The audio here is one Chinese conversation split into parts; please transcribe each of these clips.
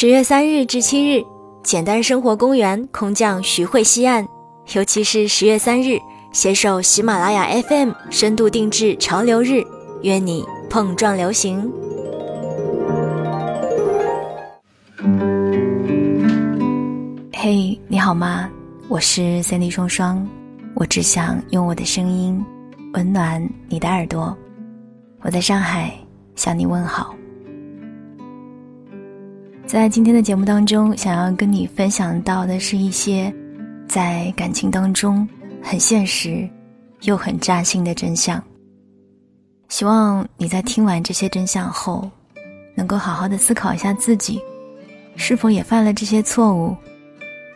十月三日至七日，简单生活公园空降徐汇西岸，尤其是十月三日，携手喜马拉雅 FM 深度定制潮流日，约你碰撞流行。嘿，你好吗？我是 Cindy 双双，我只想用我的声音温暖你的耳朵。我在上海向你问好。在今天的节目当中，想要跟你分享到的是一些在感情当中很现实又很扎心的真相。希望你在听完这些真相后，能够好好的思考一下自己，是否也犯了这些错误，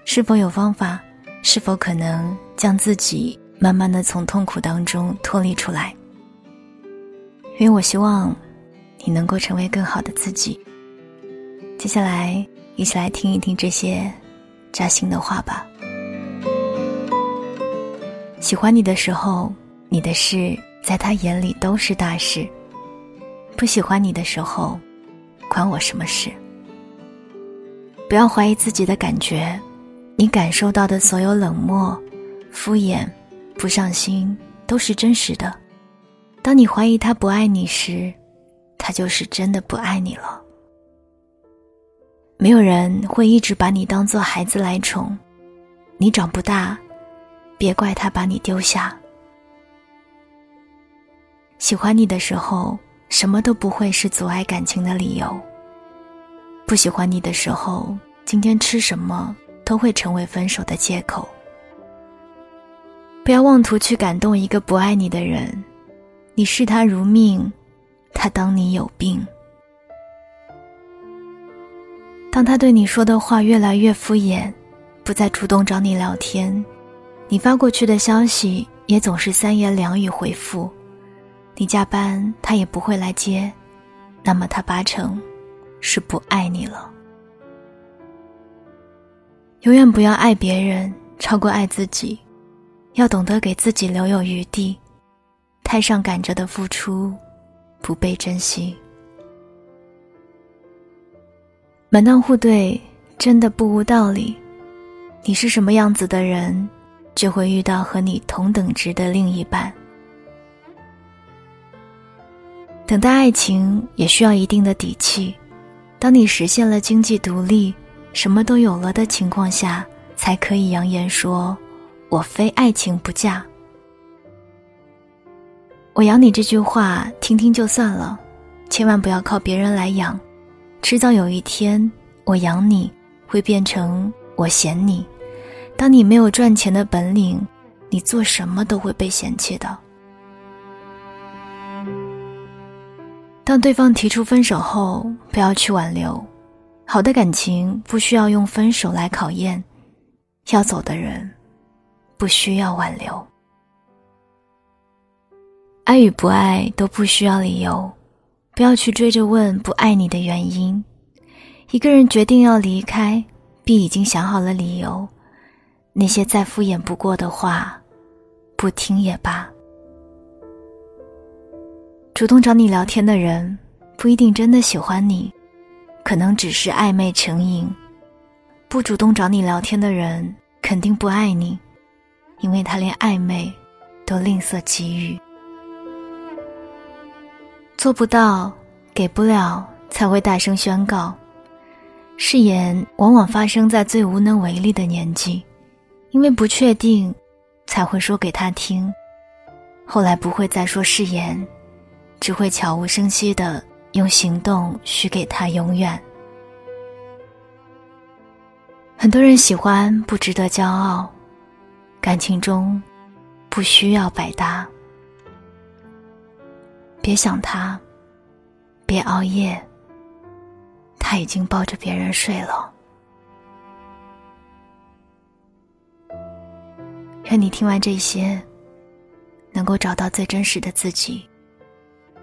是否有方法，是否可能将自己慢慢的从痛苦当中脱离出来。因为我希望你能够成为更好的自己。接下来，一起来听一听这些扎心的话吧。喜欢你的时候，你的事在他眼里都是大事；不喜欢你的时候，关我什么事？不要怀疑自己的感觉，你感受到的所有冷漠、敷衍、不上心，都是真实的。当你怀疑他不爱你时，他就是真的不爱你了。没有人会一直把你当做孩子来宠，你长不大，别怪他把你丢下。喜欢你的时候，什么都不会是阻碍感情的理由；不喜欢你的时候，今天吃什么都会成为分手的借口。不要妄图去感动一个不爱你的人，你视他如命，他当你有病。当他对你说的话越来越敷衍，不再主动找你聊天，你发过去的消息也总是三言两语回复，你加班他也不会来接，那么他八成是不爱你了。永远不要爱别人超过爱自己，要懂得给自己留有余地，太上赶着的付出，不被珍惜。门当户对真的不无道理，你是什么样子的人，就会遇到和你同等值的另一半。等待爱情也需要一定的底气，当你实现了经济独立，什么都有了的情况下，才可以扬言说：“我非爱情不嫁。”我养你这句话听听就算了，千万不要靠别人来养。迟早有一天，我养你会变成我嫌你。当你没有赚钱的本领，你做什么都会被嫌弃的。当对方提出分手后，不要去挽留。好的感情不需要用分手来考验，要走的人不需要挽留。爱与不爱都不需要理由。不要去追着问不爱你的原因。一个人决定要离开，必已经想好了理由。那些再敷衍不过的话，不听也罢。主动找你聊天的人，不一定真的喜欢你，可能只是暧昧成瘾。不主动找你聊天的人，肯定不爱你，因为他连暧昧都吝啬给予。做不到，给不了，才会大声宣告。誓言往往发生在最无能为力的年纪，因为不确定，才会说给他听。后来不会再说誓言，只会悄无声息的用行动许给他永远。很多人喜欢不值得骄傲，感情中不需要百搭。别想他，别熬夜。他已经抱着别人睡了。愿你听完这些，能够找到最真实的自己。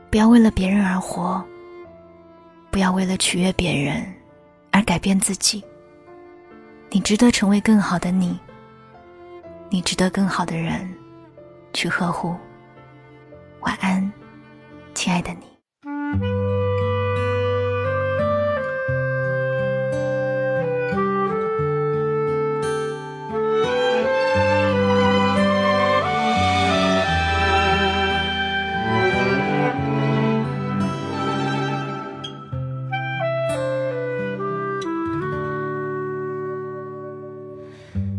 不要为了别人而活，不要为了取悦别人而改变自己。你值得成为更好的你，你值得更好的人去呵护。晚安。亲爱的你。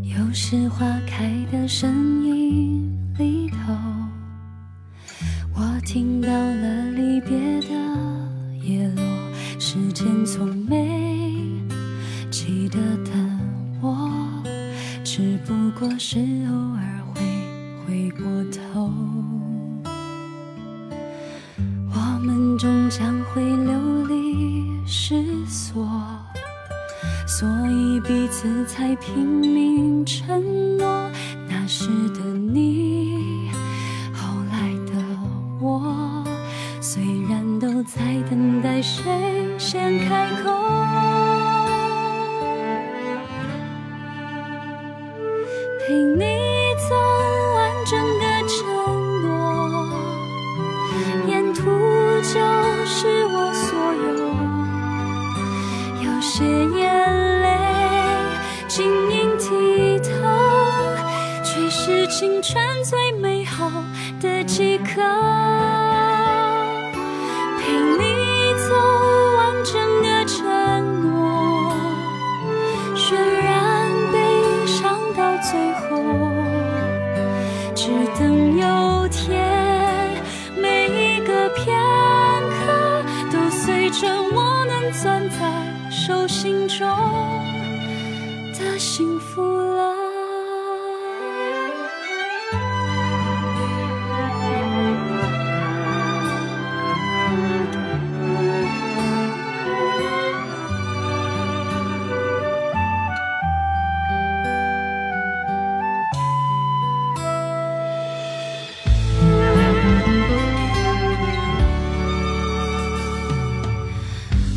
有时花开的声音里头听到了离别的叶落。时间从没记得的我，只不过是偶尔会回过头。我们终将会流离失所。所以彼此才拼命承诺，那时谁先开口，陪你走完整个承诺，沿途就是我所有，有些眼泪。晶莹剔透，却是青春最的幸福了。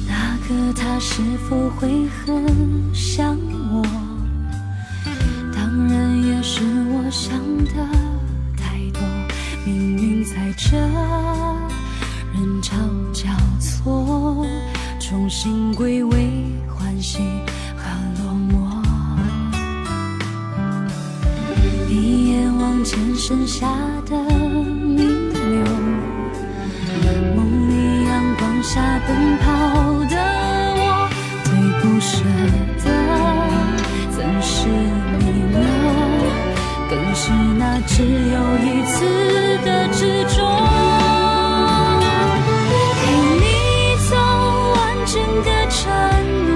那个他是否会很想想的太多。命运在这人潮交错，重新归位，欢喜和落寞。一眼望见剩下的弥留，梦里阳光下奔跑那只有一次的执着。陪你走完整个承诺，